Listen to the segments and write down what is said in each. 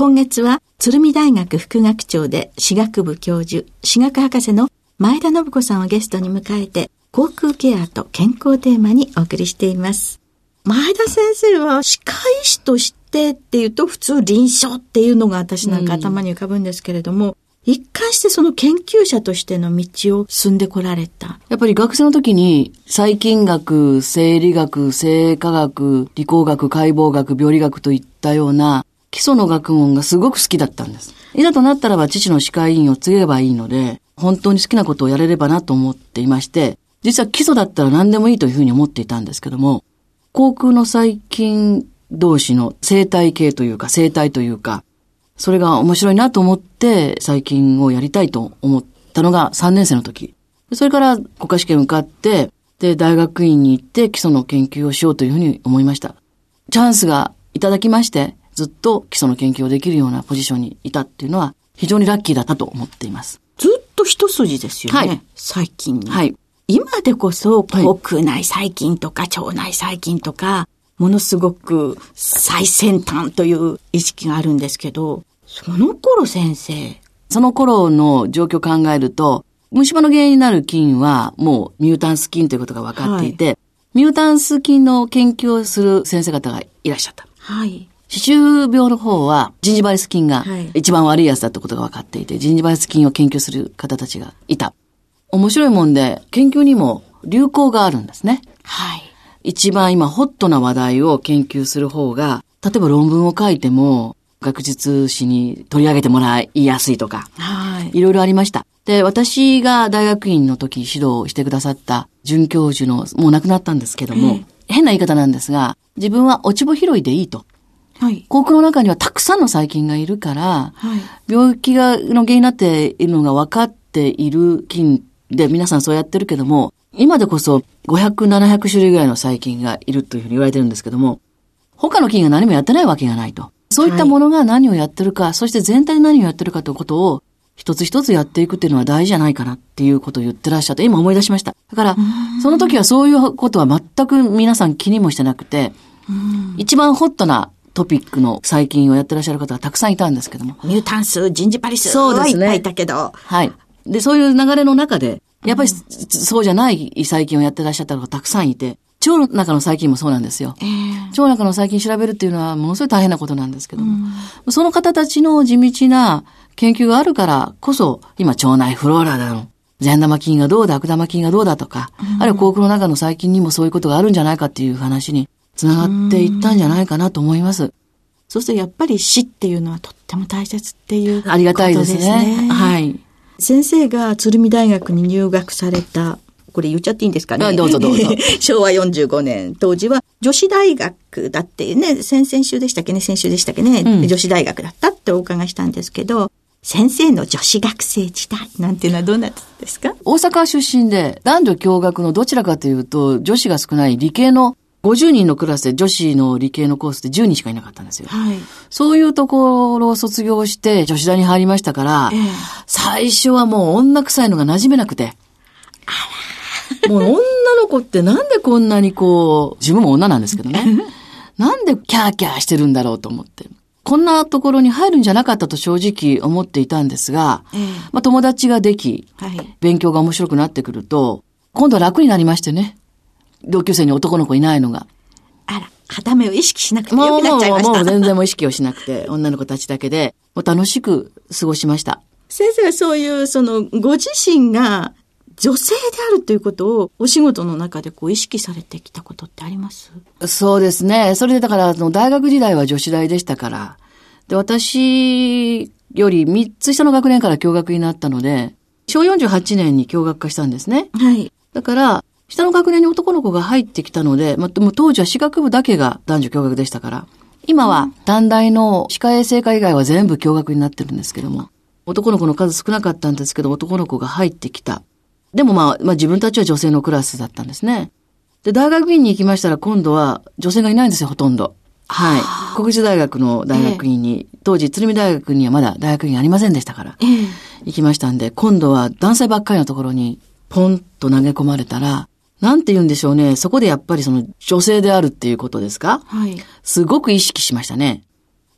今月は、鶴見大学副学長で、歯学部教授、歯学博士の前田信子さんをゲストに迎えて、航空ケアと健康テーマにお送りしています。前田先生は歯科医師としてっていうと普通臨床っていうのが私なんか頭に浮かぶんですけれども、うん、一貫してその研究者としての道を進んでこられた。やっぱり学生の時に細菌学、生理学、生化学、理工学、解剖学、病理学といったような基礎の学問がすごく好きだったんです。いざとなったらば父の歯科医院を継げばいいので、本当に好きなことをやれればなと思っていまして、実は基礎だったら何でもいいというふうに思っていたんですけども、航空の細菌同士の生態系というか生態というか、それが面白いなと思って細菌をやりたいと思ったのが3年生の時。それから国家試験受かって、で、大学院に行って基礎の研究をしようというふうに思いました。チャンスがいただきまして、ずっと基礎の研究をできるようなポジションにいたっていうのは非常にラッキーだったと思っています。ずっと一筋ですよね。はい。最近に。はい。今でこそ、国内細菌とか腸内細菌とか、ものすごく最先端という意識があるんですけど、その頃先生。その頃の状況を考えると、虫歯の原因になる菌はもうミュータンス菌ということが分かっていて、はい、ミュータンス菌の研究をする先生方がいらっしゃった。はい。歯周病の方は、ジンジバリス菌が一番悪いやつだってことが分かっていて、ジンジバリス菌を研究する方たちがいた。面白いもんで、研究にも流行があるんですね。はい。一番今ホットな話題を研究する方が、例えば論文を書いても、学術誌に取り上げてもらいやすいとか、はい。いろいろありました。で、私が大学院の時指導してくださった准教授の、もう亡くなったんですけども、えー、変な言い方なんですが、自分は落ち穂拾いでいいと。はい。航空の中にはたくさんの細菌がいるから、はい、病気が、の原因になっているのが分かっている菌で、皆さんそうやってるけども、今でこそ500、700種類ぐらいの細菌がいるというふうに言われてるんですけども、他の菌が何もやってないわけがないと。そういったものが何をやってるか、はい、そして全体で何をやってるかということを、一つ一つやっていくっていうのは大事じゃないかなっていうことを言ってらっしゃって、今思い出しました。だから、その時はそういうことは全く皆さん気にもしてなくて、一番ホットなトピックの細菌をやってらっしゃる方がたくさんいたんですけども。ミュータンス、ジンジパリス、そうですね。いっぱいいたけど。はい。で、そういう流れの中で、やっぱり、そうじゃない細菌をやってらっしゃった方がたくさんいて、腸の中の細菌もそうなんですよ。えー、腸の中の細菌調べるっていうのはものすごい大変なことなんですけども、うん、その方たちの地道な研究があるからこそ、今腸内フローラだの、善玉菌がどうだ、悪玉菌がどうだとか、うん、あるいは口腔の中の細菌にもそういうことがあるんじゃないかっていう話につながっていったんじゃないかなと思います。そうするとやっぱり死っていうのはとっても大切っていう、ね、ありがたいですね。はい。先生が鶴見大学に入学された、これ言っちゃっていいんですかね？どうぞどうぞ。昭和45年、当時は女子大学だってね、先々週でしたっけね、先週でしたっけね、うん、女子大学だったってお伺いしたんですけど、先生の女子学生時代なんていうのはどうなったんですか？大阪出身で男女共学のどちらかというと女子が少ない理系の50人のクラスで女子の理系のコースで10人しかいなかったんですよ。はい。そういうところを卒業して女子大に入りましたから、ええ最初はもう女臭いのが馴染めなくて。もう女の子ってなんでこんなにこう、自分も女なんですけどね。なんでキャーキャーしてるんだろうと思って。こんなところに入るんじゃなかったと正直思っていたんですが、ええまあ友達ができ、はい。勉強が面白くなってくると、今度は楽になりましてね。同級生に男の子いないのが。あら、肌目を意識しなくてもう、よくなもう、っちゃいました。もう全然もう意識をしなくて、女の子たちだけで、もう楽しく過ごしました。先生はそういう、その、ご自身が女性であるということを、お仕事の中でこう意識されてきたことってあります？そうですね。それでだから、大学時代は女子大でしたから、で、私より3つ下の学年から共学になったので、小48年に共学化したんですね。はい。だから、下の学年に男の子が入ってきたので、まあ、もう当時は歯学部だけが男女共学でしたから、今は短大の歯科衛生科以外は全部共学になってるんですけども、男の子の数少なかったんですけど、男の子が入ってきた。でもまあ、まあ自分たちは女性のクラスだったんですね。で、大学院に行きましたら今度は女性がいないんですよ、ほとんど。はい。国立大学の大学院に、当時鶴見大学にはまだ大学院ありませんでしたから。ええ。行きましたんで、今度は男性ばっかりのところにポンと投げ込まれたら、なんて言うんでしょうね。そこでやっぱりその女性であるっていうことですか？はい。すごく意識しましたね。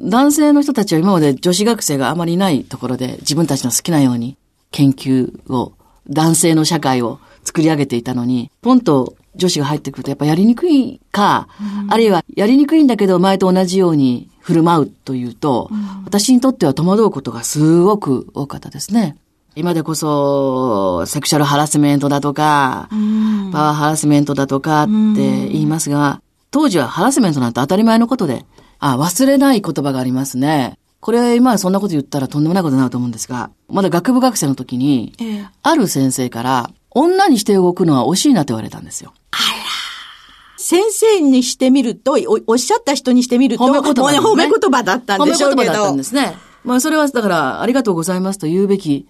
男性の人たちは今まで女子学生があまりいないところで自分たちの好きなように研究を、男性の社会を作り上げていたのに、ポンと女子が入ってくるとやっぱやりにくいか、あるいはやりにくいんだけど前と同じように振る舞うというと、私にとっては戸惑うことがすごく多かったですね。今でこそ、セクシャルハラスメントだとか、うん。パワーハラスメントだとかって言いますが、当時はハラスメントなんて当たり前のことで、あ、忘れない言葉がありますね。これ今そんなこと言ったらとんでもないことになると思うんですが、まだ学部学生の時に、ええ。ある先生から、女にして動くのは惜しいなと言われたんですよ。先生にしてみると、おおっしゃった人にしてみると、褒め言葉ね褒め言葉だったん褒めでしょうけど。言葉だったんですね。まあそれはだから、ありがとうございますと言うべき、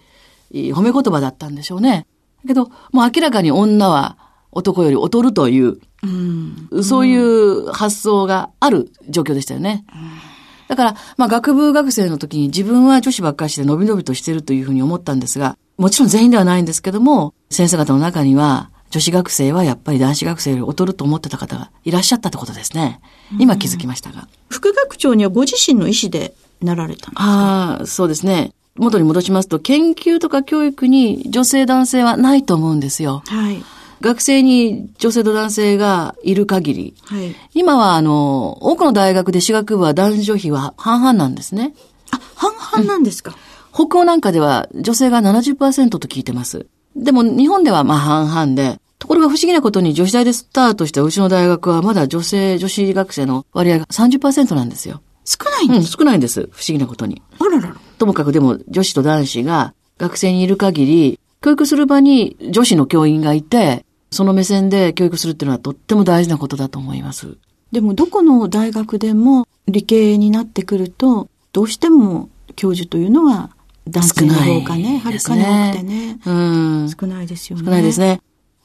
褒め言葉だったんでしょうね。だけど、もう明らかに女は男より劣るという、うん。そういう発想がある状況でしたよね。だから、まあ学部学生の時に自分は女子ばっかりして伸び伸びとしてるというふうに思ったんですが、もちろん全員ではないんですけども、先生方の中には、女子学生はやっぱり男子学生より劣ると思ってた方がいらっしゃったってことですね。今気づきましたが。副学長にはご自身の意思でなられたんですか？ああ、そうですね。元に戻しますと、研究とか教育に女性男性はないと思うんですよ。はい。学生に女性と男性がいる限り、はい。今はあの、多くの大学で私学部は男女比は半々なんですね。あ、半々なんですか、北欧なんかでは女性が70%と聞いてます。でも日本ではまあ半々で、ところが不思議なことに女子大でスタートしたうちの大学はまだ女性、女子学生の割合が30%なんですよ。少ないんうん、です、少ないんです。不思議なことに。あららら。ともかくでも女子と男子が学生にいる限り、教育する場に女子の教員がいて、その目線で教育するっていうのはとっても大事なことだと思います。でもどこの大学でも理系になってくると、どうしても教授というのは男性の方がね、はるかに多くてね。うん。少ないですよね。少ないですね。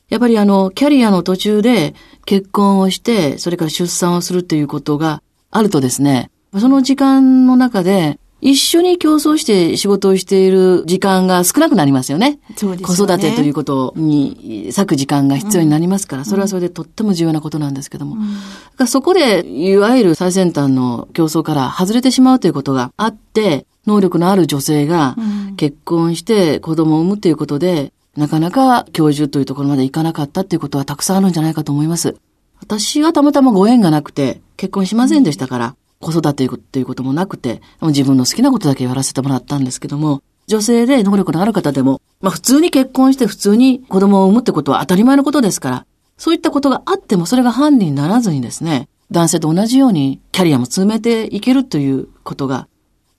やっぱりあの、キャリアの途中で結婚をして、それから出産をするっていうことがあるとですね、その時間の中で、一緒に競争して仕事をしている時間が少なくなりますよね。そうですよね子育てということに割く時間が必要になりますから、それはそれでとっても重要なことなんですけども。だからそこで、いわゆる最先端の競争から外れてしまうということがあって、能力のある女性がうん結婚して子供を産むということで、なかなか教授というところまで行かなかったっていうことはたくさんあるんじゃないかと思います。私はたまたまご縁がなくて、結婚しませんでしたから、子育てということもなくて、自分の好きなことだけやらせてもらったんですけども、女性で能力のある方でも、まあ普通に結婚して普通に子供を産むってことは当たり前のことですから、そういったことがあってもそれが犯人にならずにですね、男性と同じようにキャリアも積めていけるということが、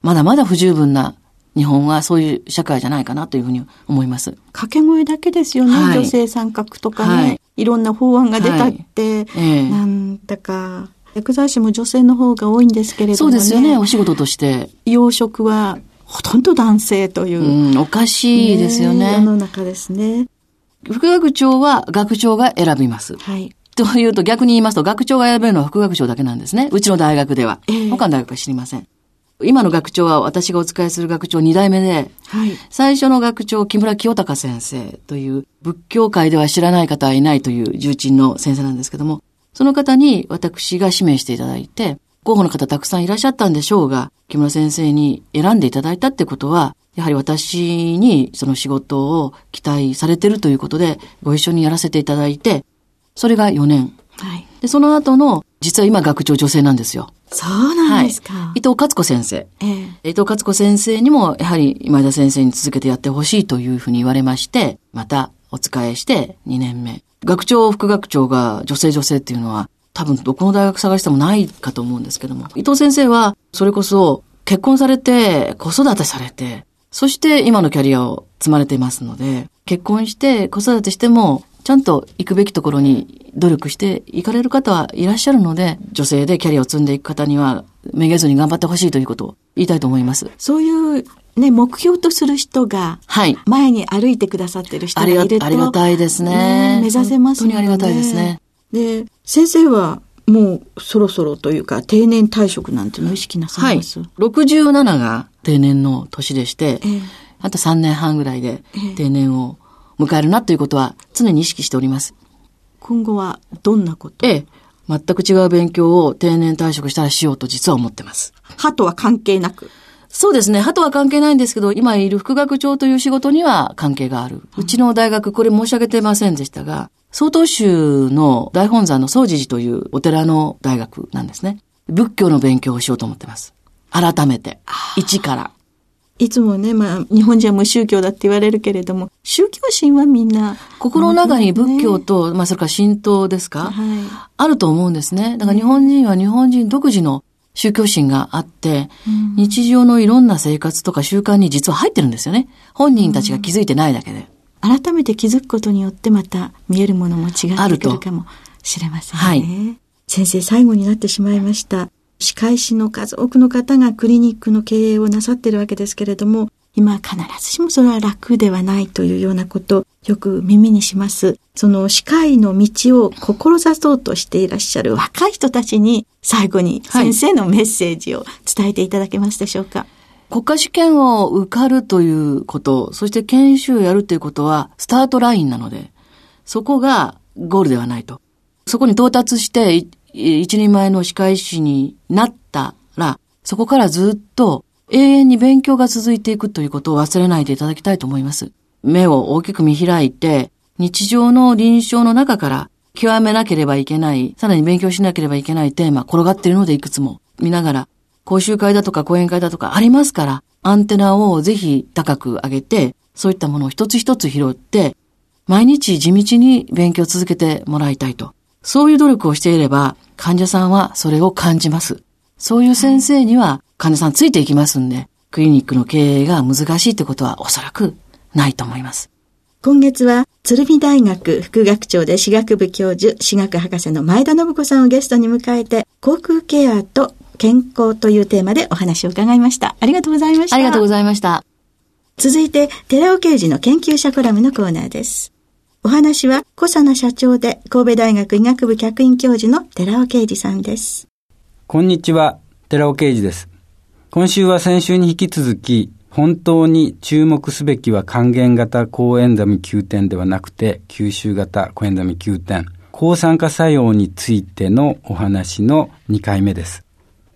まだまだ不十分な日本はそういう社会じゃないかなというふうに思います。掛け声だけですよね。はい女性参画とかね、はいい。ろんな法案が出たって、ええなんだか、薬剤師も女性の方が多いんですけれどそもね。うですよね、お仕事として。養殖はほとんど男性という。うん、おかしいですよ世ね。の中ですね。副学長は学長が選びます。はい。というと逆に言いますと、学長が選べるのは副学長だけなんですね。うちの大学では。ええ他の大学は知りません。今の学長は私がお仕えする学長2代目で、はい。最初の学長、木村清隆先生という、仏教界では知らない方はいないという重鎮の先生なんですけども、その方に私が指名していただいて、候補の方たくさんいらっしゃったんでしょうが、木村先生に選んでいただいたってことは、やはり私にその仕事を期待されてるということで、ご一緒にやらせていただいて、それが4年。はい。で、その後の、実は今学長女性なんですよ。そうなんですか。伊藤勝子先生。ええ。伊藤勝子先生にも、やはり今田先生に続けてやってほしいというふうに言われまして、またお仕えして2年目。学長、副学長が女性女性っていうのは、多分どこの大学探してもないかと思うんですけども、伊藤先生は、それこそ結婚されて、子育てされて、そして今のキャリアを積まれていますので、結婚して子育てしても、ちゃんと行くべきところに努力して行かれる方はいらっしゃるので、女性でキャリアを積んでいく方には、めげずに頑張ってほしいということを言いたいと思います。そういうね、目標とする人が、はい。前に歩いてくださってる人ががいると、ありがたいですね。目指せますね。本当にありがたいですね。で、先生はもうそろそろというか定年退職なんていうのを意識なさはいいます、。67が定年の年でして、ええあと3年半ぐらいでええ定年を迎えるなということは常に意識しております。今後はどんなこと？ええ、全く違う勉強を定年退職したらしようと実は思ってます。歯とは関係なく？そうですね。歯とは関係ないんですけど、今いる副学長という仕事には関係がある。うちの大学、これ申し上げてませんでしたが、曹洞宗の大本山の総持寺というお寺の大学なんですね。仏教の勉強をしようと思ってます。改めて。一から。いつもね、まあ、日本人は無宗教だって言われるけれども、宗教心はみんな。心の中に仏教ねと、まあそれから神道ですか、はあると思うんですね。だから日本人は日本人独自の宗教心があって、日常のいろんな生活とか習慣に実は入ってるんですよね。本人たちが気づいてないだけで。い。改めて気づくことによってまた見えるものも違ってくるかもしれませんね。はい先生、最後になってしまいました。歯科医師の数多くの方がクリニックの経営をなさっているわけですけれども、今必ずしもそれは楽ではないというようなこと、よく耳にします。その歯科医の道を志そうとしていらっしゃる若い人たちに、最後に先生のメッセージを伝えていただけますでしょうか？国家試験を受かるということ、そして研修をやるということはスタートラインなので、そこがゴールではないと。そこに到達して、一人前の歯科医師になったら、そこからずっと永遠に勉強が続いていくということを忘れないでいただきたいと思います。目を大きく見開いて、日常の臨床の中から極めなければいけない、さらに勉強しなければいけないテーマ、転がっているのでいくつも見ながら、講習会だとか講演会だとかありますから、アンテナをぜひ高く上げて、そういったものを一つ一つ拾って、毎日地道に勉強を続けてもらいたいと。そういう努力をしていれば、患者さんはそれを感じます。そういう先生には患者さんついていきますんで、クリニックの経営が難しいってことはおそらくないと思います。今月は、鶴見大学副学長で歯学部教授、歯学博士の前田信子さんをゲストに迎えて、口腔ケアと健康というテーマでお話を伺いました。ありがとうございました。ありがとうございました。続いて、寺尾刑事の研究者コラムのコーナーです。お話は、小佐奈社長で神戸大学医学部客員教授の寺尾啓二さんです。こんにちは、寺尾啓二です。今週は先週に引き続き、本当に注目すべきは還元型抗エンザミ Q 点ではなくて、吸収型抗エンザミ Q 点、抗酸化作用についてのお話の2回目です。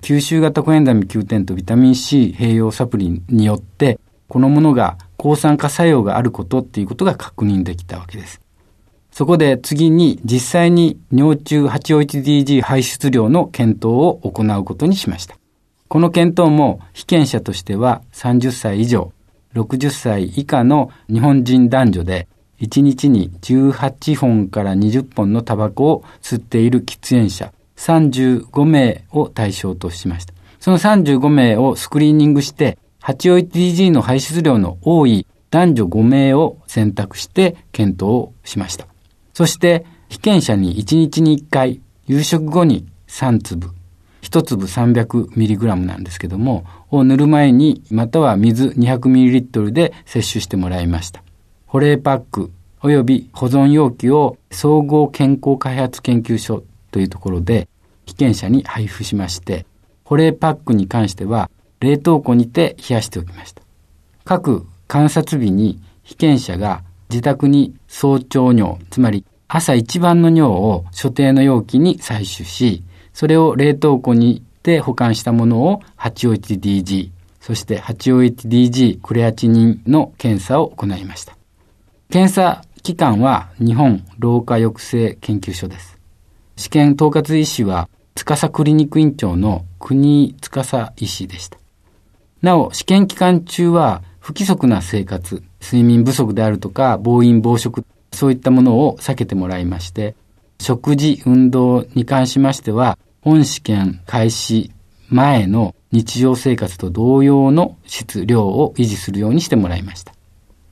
吸収型コエンザミ Q 点とビタミン C 併用サプリによって、このものが抗酸化作用があることっていうことが確認できたわけです。そこで次に実際に尿中 851DG 排出量の検討を行うことにしました。この検討も被験者としては30歳以上、60歳以下の日本人男女で1日に18本から20本のタバコを吸っている喫煙者35名を対象としました。その35名をスクリーニングして 851DG の排出量の多い男女5名を選択して検討をしました。そして被験者に1日に1回夕食後に3粒1粒 300mg なんですけどもを塗る前にまたは水 200ml で摂取してもらいました保冷パック及び保存容器を総合健康開発研究所というところで被験者に配布しまして、保冷パックに関しては冷凍庫にて冷やしておきました。各観察日に被験者が自宅に早朝尿、つまり朝一番の尿を所定の容器に採取し、それを冷凍庫にて保管したものを 8OHDG、そして 8OHDG クレアチニンの検査を行いました。検査機関は日本老化抑制研究所です。試験統括医師は司クリニック院長の国司医師でした。なお、試験期間中は不規則な生活、睡眠不足であるとか、暴飲暴食、そういったものを避けてもらいまして、食事、運動に関しましては、本試験開始前の日常生活と同様の質量を維持するようにしてもらいました。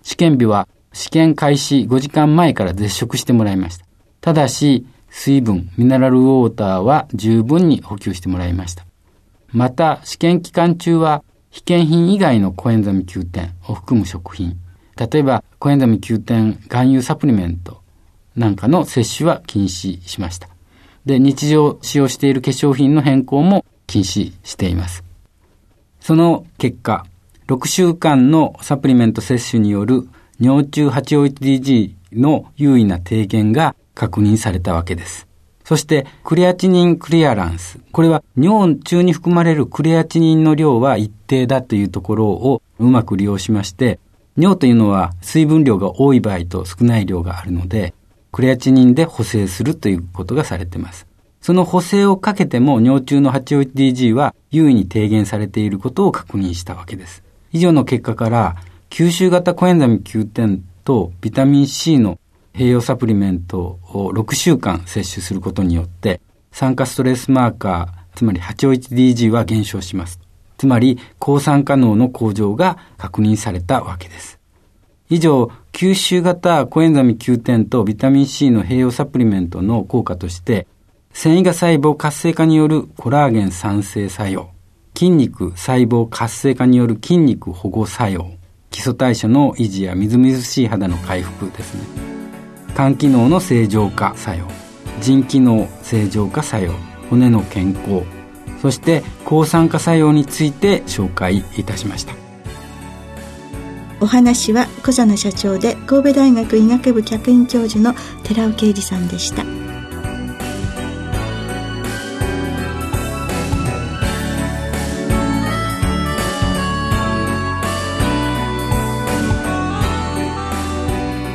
試験日は試験開始5時間前から絶食してもらいました。ただし、水分、ミネラルウォーターは十分に補給してもらいました。また、試験期間中は、被験品以外のコエンザミ Q10 を含む食品、例えばコエンザミ Q10 含有サプリメントなんかの摂取は禁止しました。で、日常使用している化粧品の変更も禁止しています。その結果、6週間のサプリメント摂取による尿中 8OHDG の優位な低減が確認されたわけです。そして、クレアチニンクリアランス。これは尿中に含まれるクレアチニンの量は一定だというところをうまく利用しまして、尿というのは水分量が多い場合と少ない量があるので、クレアチニンで補正するということがされています。その補正をかけても尿中の 8OHDG は優位に低減されていることを確認したわけです。以上の結果から、吸収型コエンザミ Q10 とビタミン C の併用サプリメントを6週間摂取することによって、酸化ストレスマーカー、つまり 8OHDG は減少します。つまり、抗酸化能の向上が確認されたわけです。以上、吸収型コエンザミ Q10 とビタミン C の併用サプリメントの効果として、繊維が細胞活性化によるコラーゲン酸性作用、筋肉細胞活性化による筋肉保護作用、基礎代謝の維持やみずみずしい肌の回復ですね。肝機能の正常化作用腎機能正常化作用骨の健康そして抗酸化作用について紹介いたしましたお話は小佐奈社長で神戸大学医学部客員教授の寺尾啓二さんでした。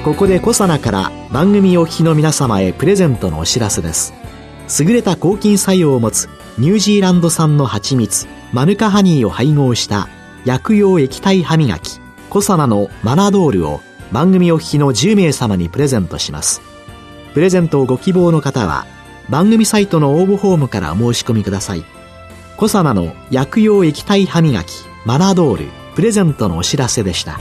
ここでコサナから番組お聞きの皆様へプレゼントのお知らせです。優れた抗菌作用を持つニュージーランド産の蜂蜜、マヌカハニーを配合した薬用液体歯磨き、コサナのマナドールを番組お聞きの10名様にプレゼントします。プレゼントをご希望の方は番組サイトの応募フォームからお申し込みください。コサナの薬用液体歯磨き、マナドール、プレゼントのお知らせでした。